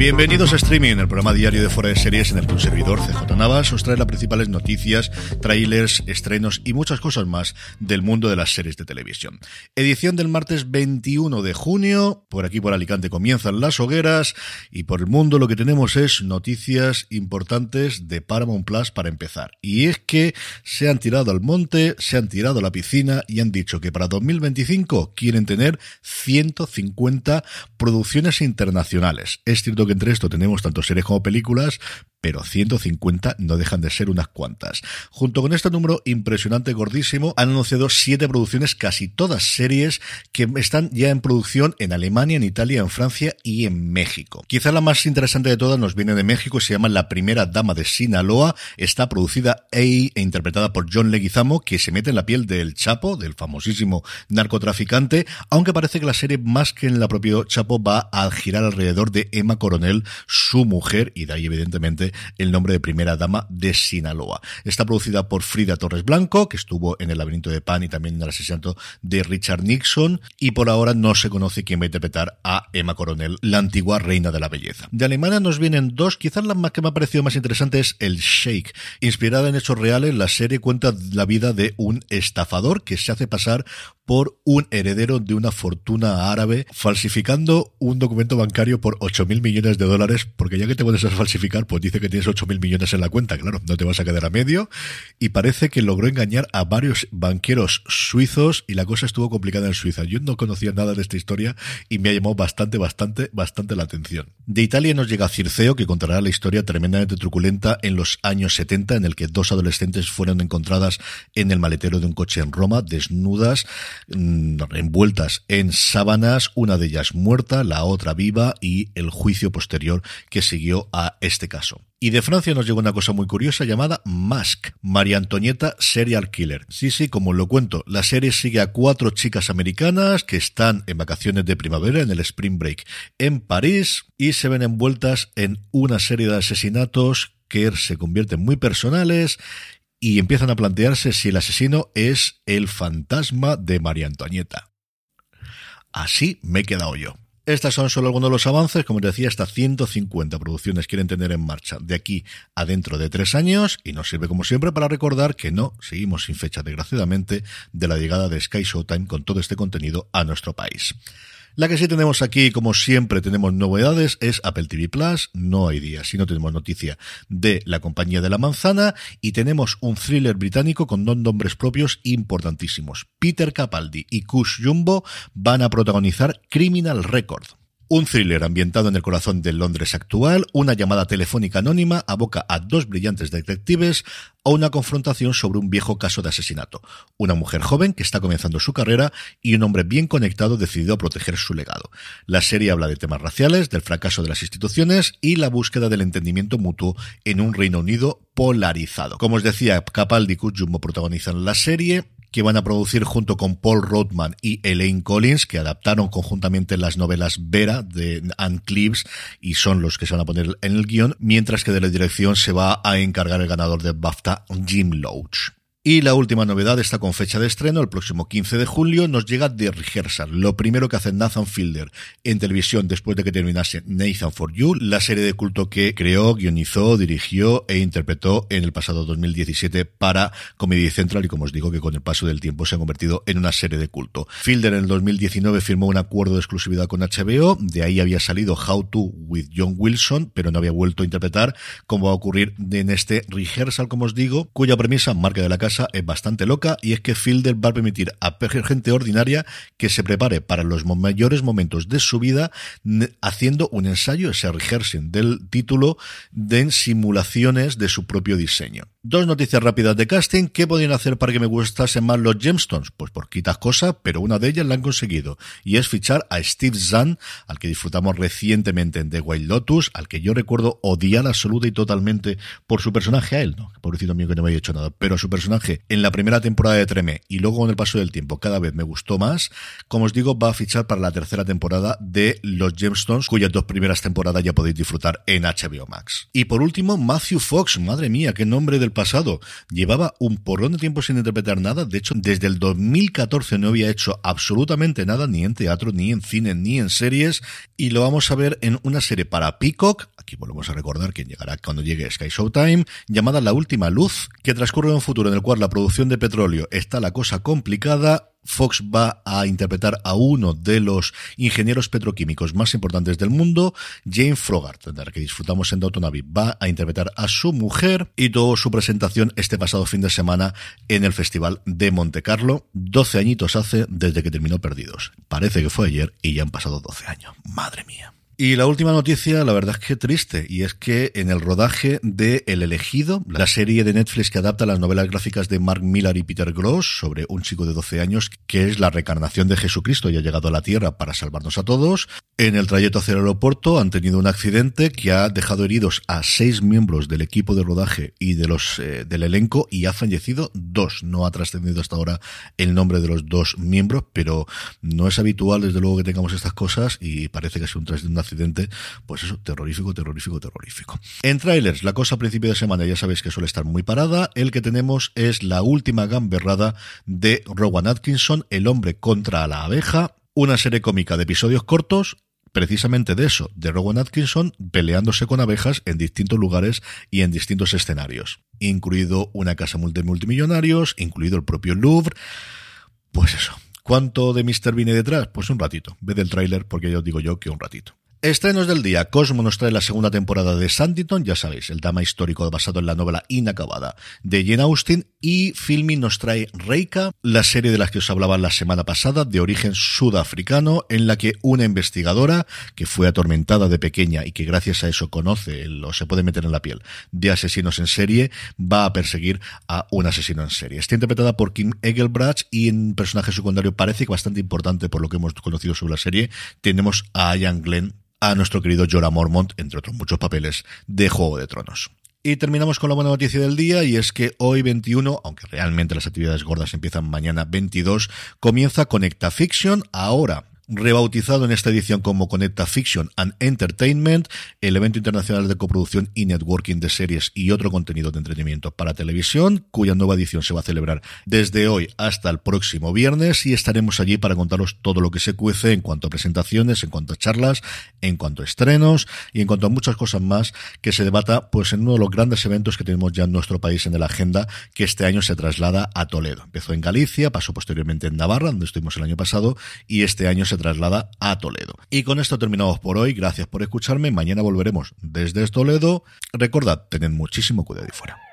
Bienvenidos a Streaming, el programa diario de Fuera de Series en el que un servidor, CJ Navas, os trae las principales noticias, trailers, estrenos y muchas cosas más del mundo de las series de televisión. Edición del martes 21 de junio, por aquí por Alicante comienzan las hogueras y por el mundo lo que tenemos es noticias importantes de Paramount Plus para empezar. Y es que se han tirado al monte, se han tirado a la piscina y han dicho que para 2025 quieren tener 150 producciones internacionales. Es cierto que entre esto tenemos tanto series como películas, pero 150 no dejan de ser unas cuantas. Junto con este número impresionante, gordísimo, han anunciado siete producciones, casi todas series, que están ya en producción en Alemania, en Italia, en Francia y en México. Quizá la más interesante de todas nos viene de México, se llama La Primera Dama de Sinaloa, está producida e interpretada por John Leguizamo, que se mete en la piel del Chapo, del famosísimo narcotraficante, aunque parece que la serie, más que en la propia Chapo, va a girar alrededor de Emma Coronel, su mujer, y de ahí evidentemente el nombre de primera dama de Sinaloa. Está producida por Frida Torres Blanco, que estuvo en El laberinto de Pan y también en el asesinato de Richard Nixon, y por ahora no se conoce quién va a interpretar a Emma Coronel, la antigua reina de la belleza. De Alemania nos vienen dos, quizás la más que me ha parecido más interesante es El Sheikh. Inspirada en hechos reales, la serie cuenta la vida de un estafador que se hace pasar por un heredero de una fortuna árabe falsificando un documento bancario por 8.000 millones de dólares, porque ya que te puedes falsificar, pues dice que tienes 8.000 millones en la cuenta, claro, no te vas a quedar a medio, y parece que logró engañar a varios banqueros suizos y la cosa estuvo complicada en Suiza. Yo no conocía nada de esta historia y me ha llamado bastante, bastante, bastante la atención. De Italia nos llega Circeo, que contará la historia tremendamente truculenta en los años 70, en el que dos adolescentes fueron encontradas en el maletero de un coche en Roma, desnudas, Mm, envueltas en sábanas, una de ellas muerta, la otra viva y el juicio posterior que siguió a este caso. Y de Francia nos llegó una cosa muy curiosa llamada Mask, María Antonieta Serial Killer. Sí, sí, como lo cuento, la serie sigue a cuatro chicas americanas que están en vacaciones de primavera en el Spring Break en París y se ven envueltas en una serie de asesinatos que se convierten muy personales y empiezan a plantearse si el asesino es el fantasma de María Antonieta. Así me he quedado yo. Estas son solo algunos de los avances, como decía, hasta 150 producciones quieren tener en marcha de aquí a dentro de tres años y nos sirve como siempre para recordar que no seguimos sin fecha, desgraciadamente, de la llegada de Sky Showtime con todo este contenido a nuestro país. La que sí tenemos aquí, como siempre, tenemos novedades, es Apple TV Plus. No hay día si no tenemos noticia de la compañía de la manzana. Y tenemos un thriller británico con dos nombres propios importantísimos. Peter Capaldi y Kush Jumbo van a protagonizar Criminal Record. Un thriller ambientado en el corazón del Londres actual, una llamada telefónica anónima aboca a dos brillantes detectives a una confrontación sobre un viejo caso de asesinato. Una mujer joven que está comenzando su carrera y un hombre bien conectado decidido a proteger su legado. La serie habla de temas raciales, del fracaso de las instituciones y la búsqueda del entendimiento mutuo en un Reino Unido polarizado. Como os decía, Capaldi y Jumbo protagonizan la serie que van a producir junto con Paul Rodman y Elaine Collins, que adaptaron conjuntamente las novelas Vera de Anne Cleves y son los que se van a poner en el guion, mientras que de la dirección se va a encargar el ganador de BAFTA, Jim Loach. Y la última novedad está con fecha de estreno, el próximo 15 de julio, nos llega The Rehearsal, lo primero que hace Nathan Fielder en televisión después de que terminase Nathan for You, la serie de culto que creó, guionizó, dirigió e interpretó en el pasado 2017 para Comedy Central. Y como os digo que con el paso del tiempo se ha convertido en una serie de culto. Fielder en el 2019 firmó un acuerdo de exclusividad con HBO, de ahí había salido How to with John Wilson, pero no había vuelto a interpretar, como va a ocurrir en este Rehearsal, como os digo, cuya premisa, marca de la casa, es bastante loca y es que Fielder va a permitir a gente ordinaria que se prepare para los mayores momentos de su vida haciendo un ensayo, ese rehearsing del título, de simulaciones de su propio diseño. Dos noticias rápidas de casting. ¿Qué podían hacer para que me gustasen más los Gemstones? Pues por quitas cosas, pero una de ellas la han conseguido. Y es fichar a Steve Zahn, al que disfrutamos recientemente en The Wild Lotus, al que yo recuerdo odiar absoluta y totalmente por su personaje a él, ¿no? Pobrecito mío que no me haya hecho nada. Pero su personaje en la primera temporada de Treme y luego con el paso del tiempo cada vez me gustó más. Como os digo, va a fichar para la tercera temporada de Los Gemstones, cuyas dos primeras temporadas ya podéis disfrutar en HBO Max. Y por último, Matthew Fox. Madre mía, qué nombre del pasado. Llevaba un porrón de tiempo sin interpretar nada. De hecho, desde el 2014 no había hecho absolutamente nada, ni en teatro, ni en cine, ni en series. Y lo vamos a ver en una serie para Peacock. Aquí volvemos a recordar que llegará cuando llegue Sky Showtime, llamada La Última Luz, que transcurre en un futuro en el cual la producción de petróleo está la cosa complicada Fox va a interpretar a uno de los ingenieros petroquímicos más importantes del mundo, Jane Frogart, de la que disfrutamos en Downton va a interpretar a su mujer y tuvo su presentación este pasado fin de semana en el Festival de Monte Carlo. 12 añitos hace desde que terminó Perdidos. Parece que fue ayer y ya han pasado 12 años. Madre mía. Y la última noticia, la verdad es que triste, y es que en el rodaje de El elegido, la serie de Netflix que adapta las novelas gráficas de Mark Millar y Peter Gross sobre un chico de 12 años que es la reencarnación de Jesucristo y ha llegado a la Tierra para salvarnos a todos, en el trayecto hacia el aeropuerto han tenido un accidente que ha dejado heridos a seis miembros del equipo de rodaje y de los eh, del elenco y ha fallecido dos. No ha trascendido hasta ahora el nombre de los dos miembros, pero no es habitual desde luego que tengamos estas cosas y parece que es un, un pues eso, terrorífico, terrorífico, terrorífico. En trailers, la cosa a principio de semana ya sabéis que suele estar muy parada. El que tenemos es la última gamberrada de Rowan Atkinson, El hombre contra la abeja, una serie cómica de episodios cortos precisamente de eso, de Rowan Atkinson peleándose con abejas en distintos lugares y en distintos escenarios, incluido una casa multimillonarios, incluido el propio Louvre. Pues eso. ¿Cuánto de Mr. viene detrás? Pues un ratito. Ve del tráiler porque ya os digo yo que un ratito. Estrenos del día. Cosmo nos trae la segunda temporada de Sanditon, ya sabéis, el drama histórico basado en la novela inacabada de Jane Austen. Y Filming nos trae Reika, la serie de la que os hablaba la semana pasada, de origen sudafricano, en la que una investigadora que fue atormentada de pequeña y que gracias a eso conoce o se puede meter en la piel de asesinos en serie, va a perseguir a un asesino en serie. Está interpretada por Kim Egelbrach y en personaje secundario parece que bastante importante por lo que hemos conocido sobre la serie. Tenemos a Ian Glenn a nuestro querido Jorah Mormont, entre otros muchos papeles, de Juego de Tronos. Y terminamos con la buena noticia del día y es que hoy 21, aunque realmente las actividades gordas empiezan mañana 22, comienza Conecta Fiction, ahora rebautizado en esta edición como Conecta Fiction and Entertainment, el evento internacional de coproducción y networking de series y otro contenido de entretenimiento para televisión, cuya nueva edición se va a celebrar desde hoy hasta el próximo viernes y estaremos allí para contaros todo lo que se cuece en cuanto a presentaciones, en cuanto a charlas, en cuanto a estrenos y en cuanto a muchas cosas más que se debata pues en uno de los grandes eventos que tenemos ya en nuestro país en la agenda que este año se traslada a Toledo. Empezó en Galicia, pasó posteriormente en Navarra, donde estuvimos el año pasado y este año se traslada a Toledo. Y con esto terminamos por hoy. Gracias por escucharme. Mañana volveremos desde Toledo. Recordad, tened muchísimo cuidado y fuera.